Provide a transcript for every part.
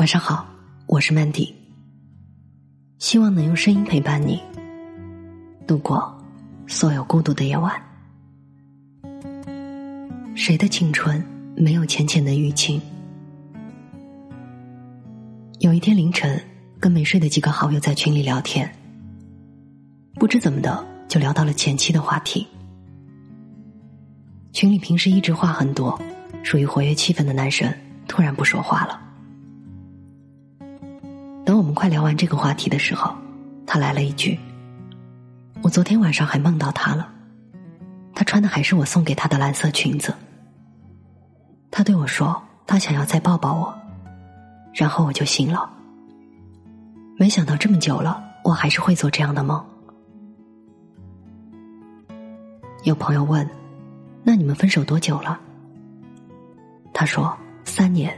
晚上好，我是 Mandy。希望能用声音陪伴你度过所有孤独的夜晚。谁的青春没有浅浅的淤青？有一天凌晨，跟没睡的几个好友在群里聊天，不知怎么的就聊到了前妻的话题。群里平时一直话很多、属于活跃气氛的男生，突然不说话了。快聊完这个话题的时候，他来了一句：“我昨天晚上还梦到他了，他穿的还是我送给他的蓝色裙子。他对我说，他想要再抱抱我，然后我就醒了。没想到这么久了，我还是会做这样的梦。”有朋友问：“那你们分手多久了？”他说：“三年。”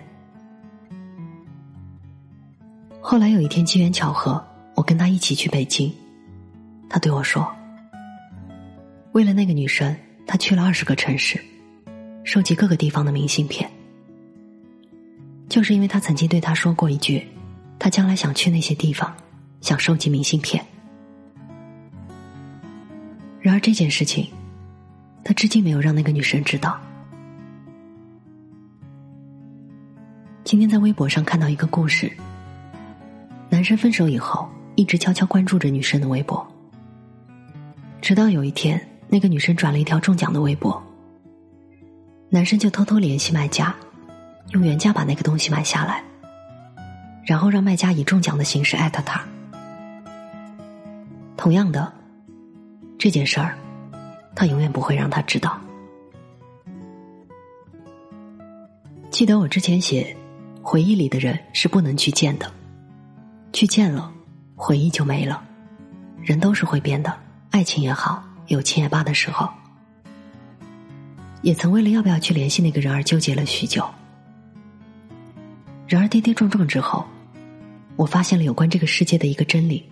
后来有一天机缘巧合，我跟他一起去北京，他对我说：“为了那个女生，他去了二十个城市，收集各个地方的明信片。就是因为他曾经对他说过一句，他将来想去那些地方，想收集明信片。然而这件事情，他至今没有让那个女生知道。今天在微博上看到一个故事。”男生分手以后，一直悄悄关注着女生的微博。直到有一天，那个女生转了一条中奖的微博，男生就偷偷联系卖家，用原价把那个东西买下来，然后让卖家以中奖的形式艾特他。同样的，这件事儿，他永远不会让他知道。记得我之前写，回忆里的人是不能去见的。去见了，回忆就没了。人都是会变的，爱情也好，友情也罢的时候，也曾为了要不要去联系那个人而纠结了许久。然而跌跌撞撞之后，我发现了有关这个世界的一个真理，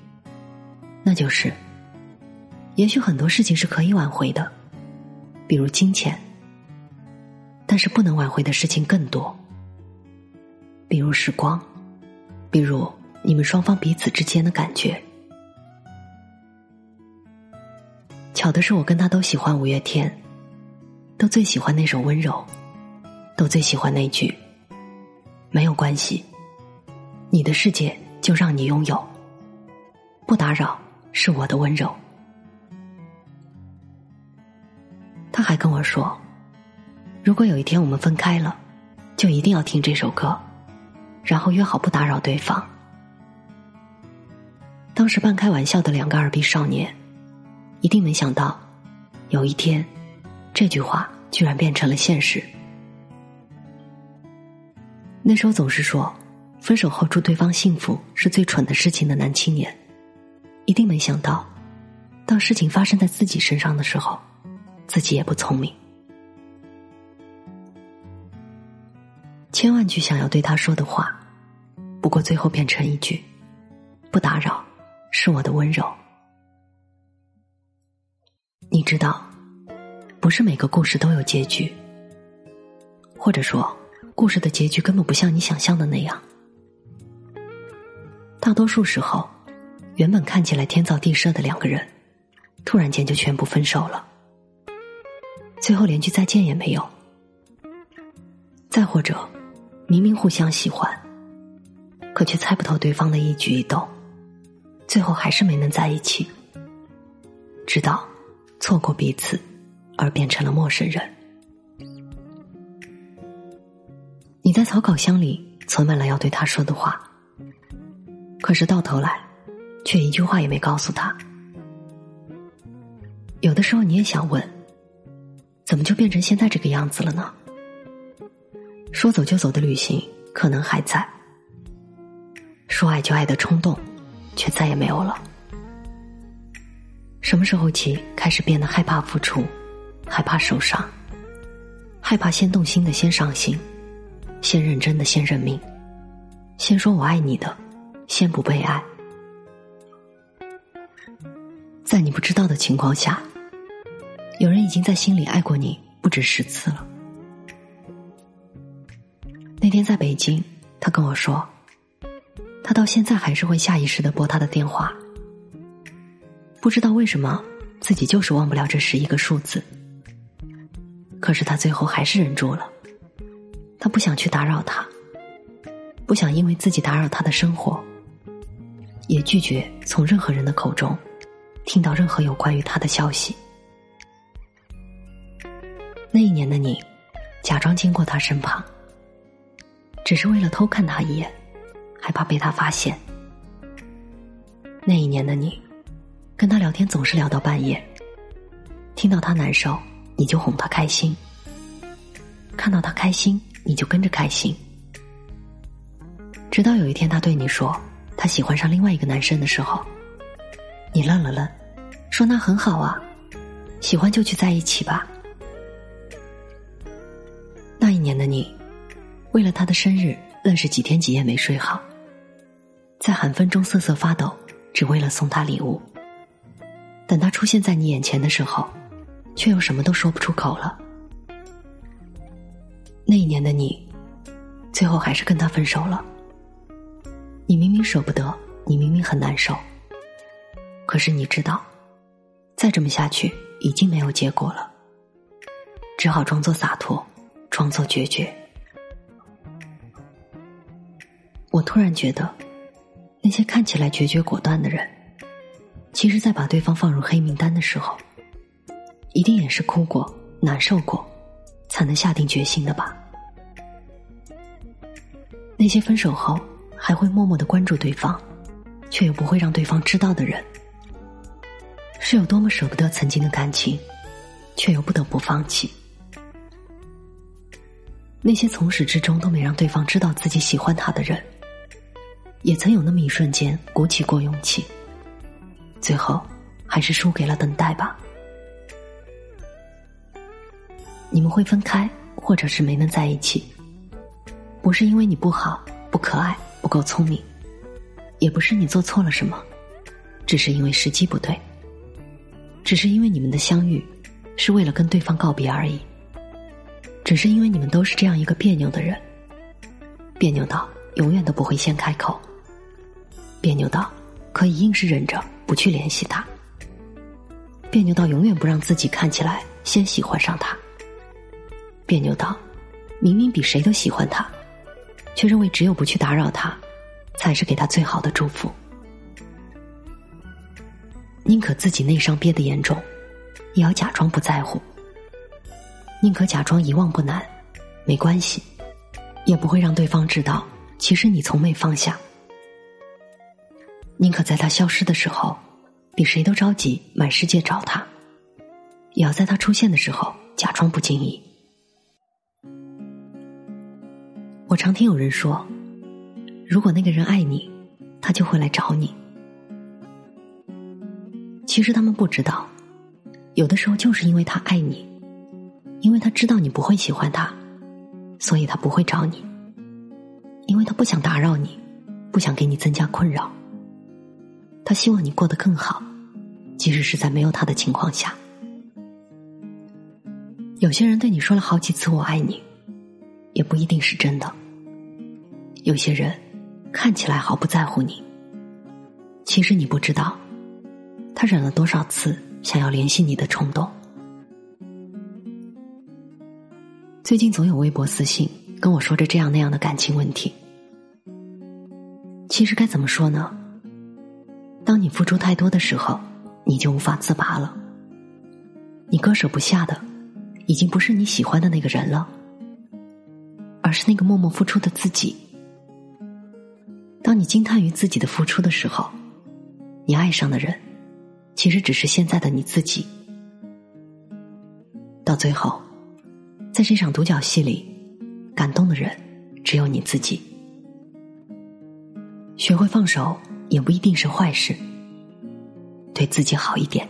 那就是，也许很多事情是可以挽回的，比如金钱，但是不能挽回的事情更多，比如时光，比如。你们双方彼此之间的感觉，巧的是，我跟他都喜欢五月天，都最喜欢那首《温柔》，都最喜欢那句“没有关系，你的世界就让你拥有，不打扰是我的温柔。”他还跟我说，如果有一天我们分开了，就一定要听这首歌，然后约好不打扰对方。是半开玩笑的两个二逼少年，一定没想到，有一天，这句话居然变成了现实。那时候总是说，分手后祝对方幸福是最蠢的事情的男青年，一定没想到，当事情发生在自己身上的时候，自己也不聪明。千万句想要对他说的话，不过最后变成一句，不打扰。是我的温柔。你知道，不是每个故事都有结局，或者说，故事的结局根本不像你想象的那样。大多数时候，原本看起来天造地设的两个人，突然间就全部分手了，最后连句再见也没有。再或者，明明互相喜欢，可却猜不透对方的一举一动。最后还是没能在一起，直到错过彼此而变成了陌生人。你在草稿箱里存满了要对他说的话，可是到头来却一句话也没告诉他。有的时候你也想问，怎么就变成现在这个样子了呢？说走就走的旅行可能还在，说爱就爱的冲动。却再也没有了。什么时候起开始变得害怕付出，害怕受伤，害怕先动心的先伤心，先认真的先认命，先说我爱你的，先不被爱。在你不知道的情况下，有人已经在心里爱过你不止十次了。那天在北京，他跟我说，他到现在还是会下意识的拨他的电话。不知道为什么，自己就是忘不了这十一个数字。可是他最后还是忍住了，他不想去打扰他，不想因为自己打扰他的生活，也拒绝从任何人的口中听到任何有关于他的消息。那一年的你，假装经过他身旁，只是为了偷看他一眼，害怕被他发现。那一年的你，跟他聊天总是聊到半夜，听到他难受。你就哄他开心，看到他开心，你就跟着开心。直到有一天，他对你说他喜欢上另外一个男生的时候，你愣了愣，说那很好啊，喜欢就去在一起吧。那一年的你，为了他的生日，愣是几天几夜没睡好，在寒风中瑟瑟发抖，只为了送他礼物。等他出现在你眼前的时候。却又什么都说不出口了。那一年的你，最后还是跟他分手了。你明明舍不得，你明明很难受，可是你知道，再这么下去已经没有结果了，只好装作洒脱，装作决绝。我突然觉得，那些看起来决绝果断的人，其实，在把对方放入黑名单的时候。一定也是哭过、难受过，才能下定决心的吧？那些分手后还会默默的关注对方，却又不会让对方知道的人，是有多么舍不得曾经的感情，却又不得不放弃？那些从始至终都没让对方知道自己喜欢他的人，也曾有那么一瞬间鼓起过勇气，最后还是输给了等待吧。你们会分开，或者是没能在一起，不是因为你不好、不可爱、不够聪明，也不是你做错了什么，只是因为时机不对，只是因为你们的相遇是为了跟对方告别而已，只是因为你们都是这样一个别扭的人，别扭到永远都不会先开口，别扭到可以硬是忍着不去联系他，别扭到永远不让自己看起来先喜欢上他。别扭到，明明比谁都喜欢他，却认为只有不去打扰他，才是给他最好的祝福。宁可自己内伤憋得严重，也要假装不在乎；宁可假装遗忘不难，没关系，也不会让对方知道，其实你从没放下。宁可在他消失的时候，比谁都着急满世界找他，也要在他出现的时候假装不经意。我常听有人说，如果那个人爱你，他就会来找你。其实他们不知道，有的时候就是因为他爱你，因为他知道你不会喜欢他，所以他不会找你，因为他不想打扰你，不想给你增加困扰。他希望你过得更好，即使是在没有他的情况下。有些人对你说了好几次“我爱你”，也不一定是真的。有些人看起来毫不在乎你，其实你不知道，他忍了多少次想要联系你的冲动。最近总有微博私信跟我说着这样那样的感情问题。其实该怎么说呢？当你付出太多的时候，你就无法自拔了。你割舍不下的，已经不是你喜欢的那个人了，而是那个默默付出的自己。当你惊叹于自己的付出的时候，你爱上的人，其实只是现在的你自己。到最后，在这场独角戏里，感动的人只有你自己。学会放手也不一定是坏事，对自己好一点。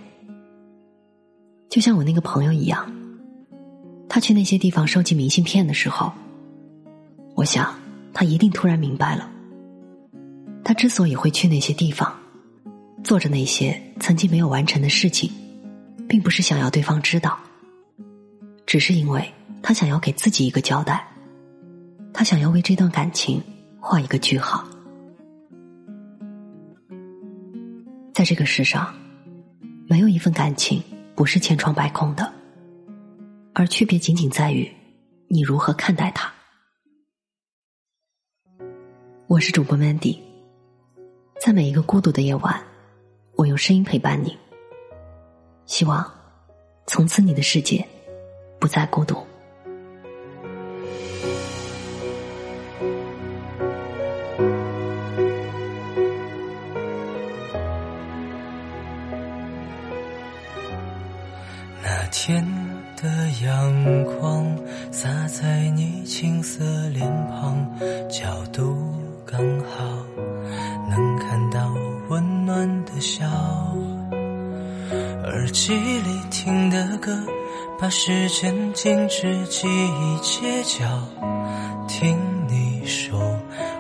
就像我那个朋友一样，他去那些地方收集明信片的时候，我想他一定突然明白了。他之所以会去那些地方，做着那些曾经没有完成的事情，并不是想要对方知道，只是因为他想要给自己一个交代，他想要为这段感情画一个句号。在这个世上，没有一份感情不是千疮百孔的，而区别仅仅在于你如何看待它。我是主播 Mandy，在每一个孤独的夜晚，我用声音陪伴你。希望从此你的世界不再孤独。光洒在你青涩脸庞，角度刚好。能看到温暖的笑。耳机里听的歌，把时间静止，记忆街角，听你说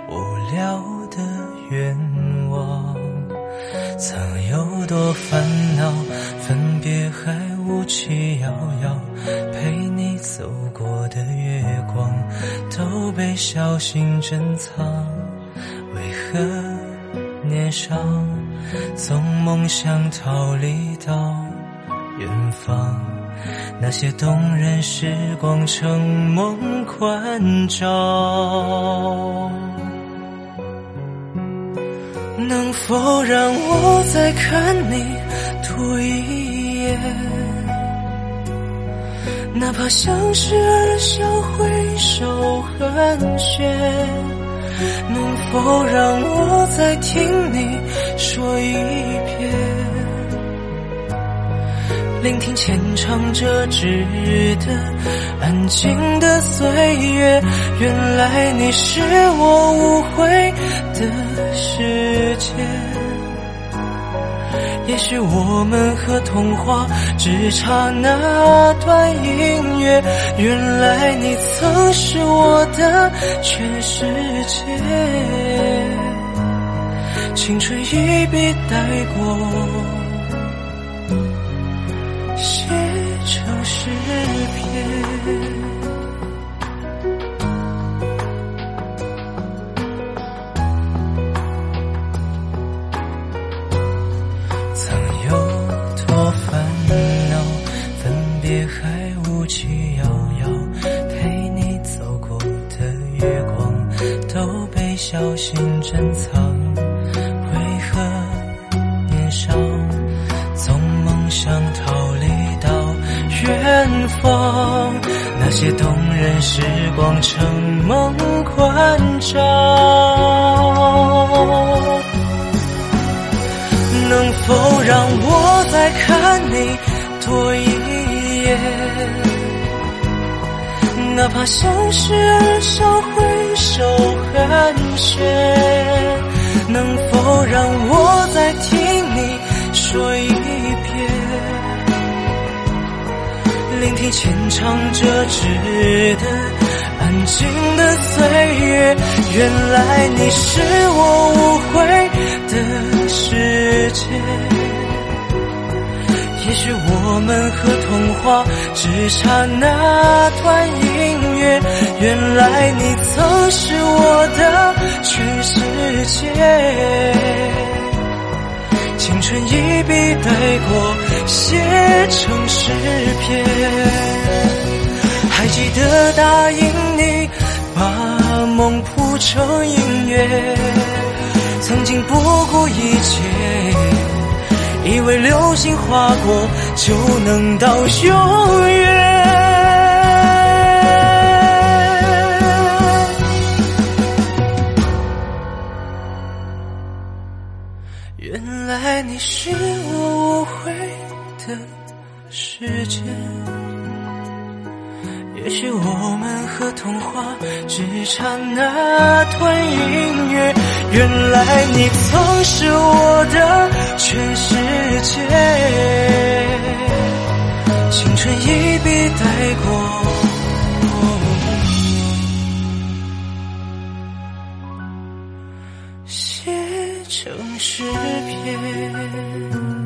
无聊的愿望，曾有多烦恼，分别还无期遥遥，被小心珍藏，为何年少？从梦想逃离到远方，那些动人时光成梦关照。能否让我再看你多一眼？哪怕相视而笑，挥手寒暄。能否让我再听你说一遍？聆听浅唱着纸的安静的岁月，原来你是我无悔的世界。也许我们和童话只差那段音乐，原来你曾是我的全世界。青春一笔带过，写成诗篇。小心珍藏，为何年少从梦想逃离到远方？那些动人时光成梦关照。能否让我哪怕相视而笑，挥手寒暄，能否让我再听你说一遍？聆听浅唱着纸的安静的岁月，原来你是我无悔的世界。也许我们和童话只差那段音乐，原来你曾是我的全世界。青春一笔带过，写成诗篇。还记得答应你，把梦谱成音乐，曾经不顾一切。以为流星划过就能到永远，原来你是我误会的世界。也许我们和童话只差那段音乐，原来你曾是我的全世界。青春一笔带过，写成诗篇。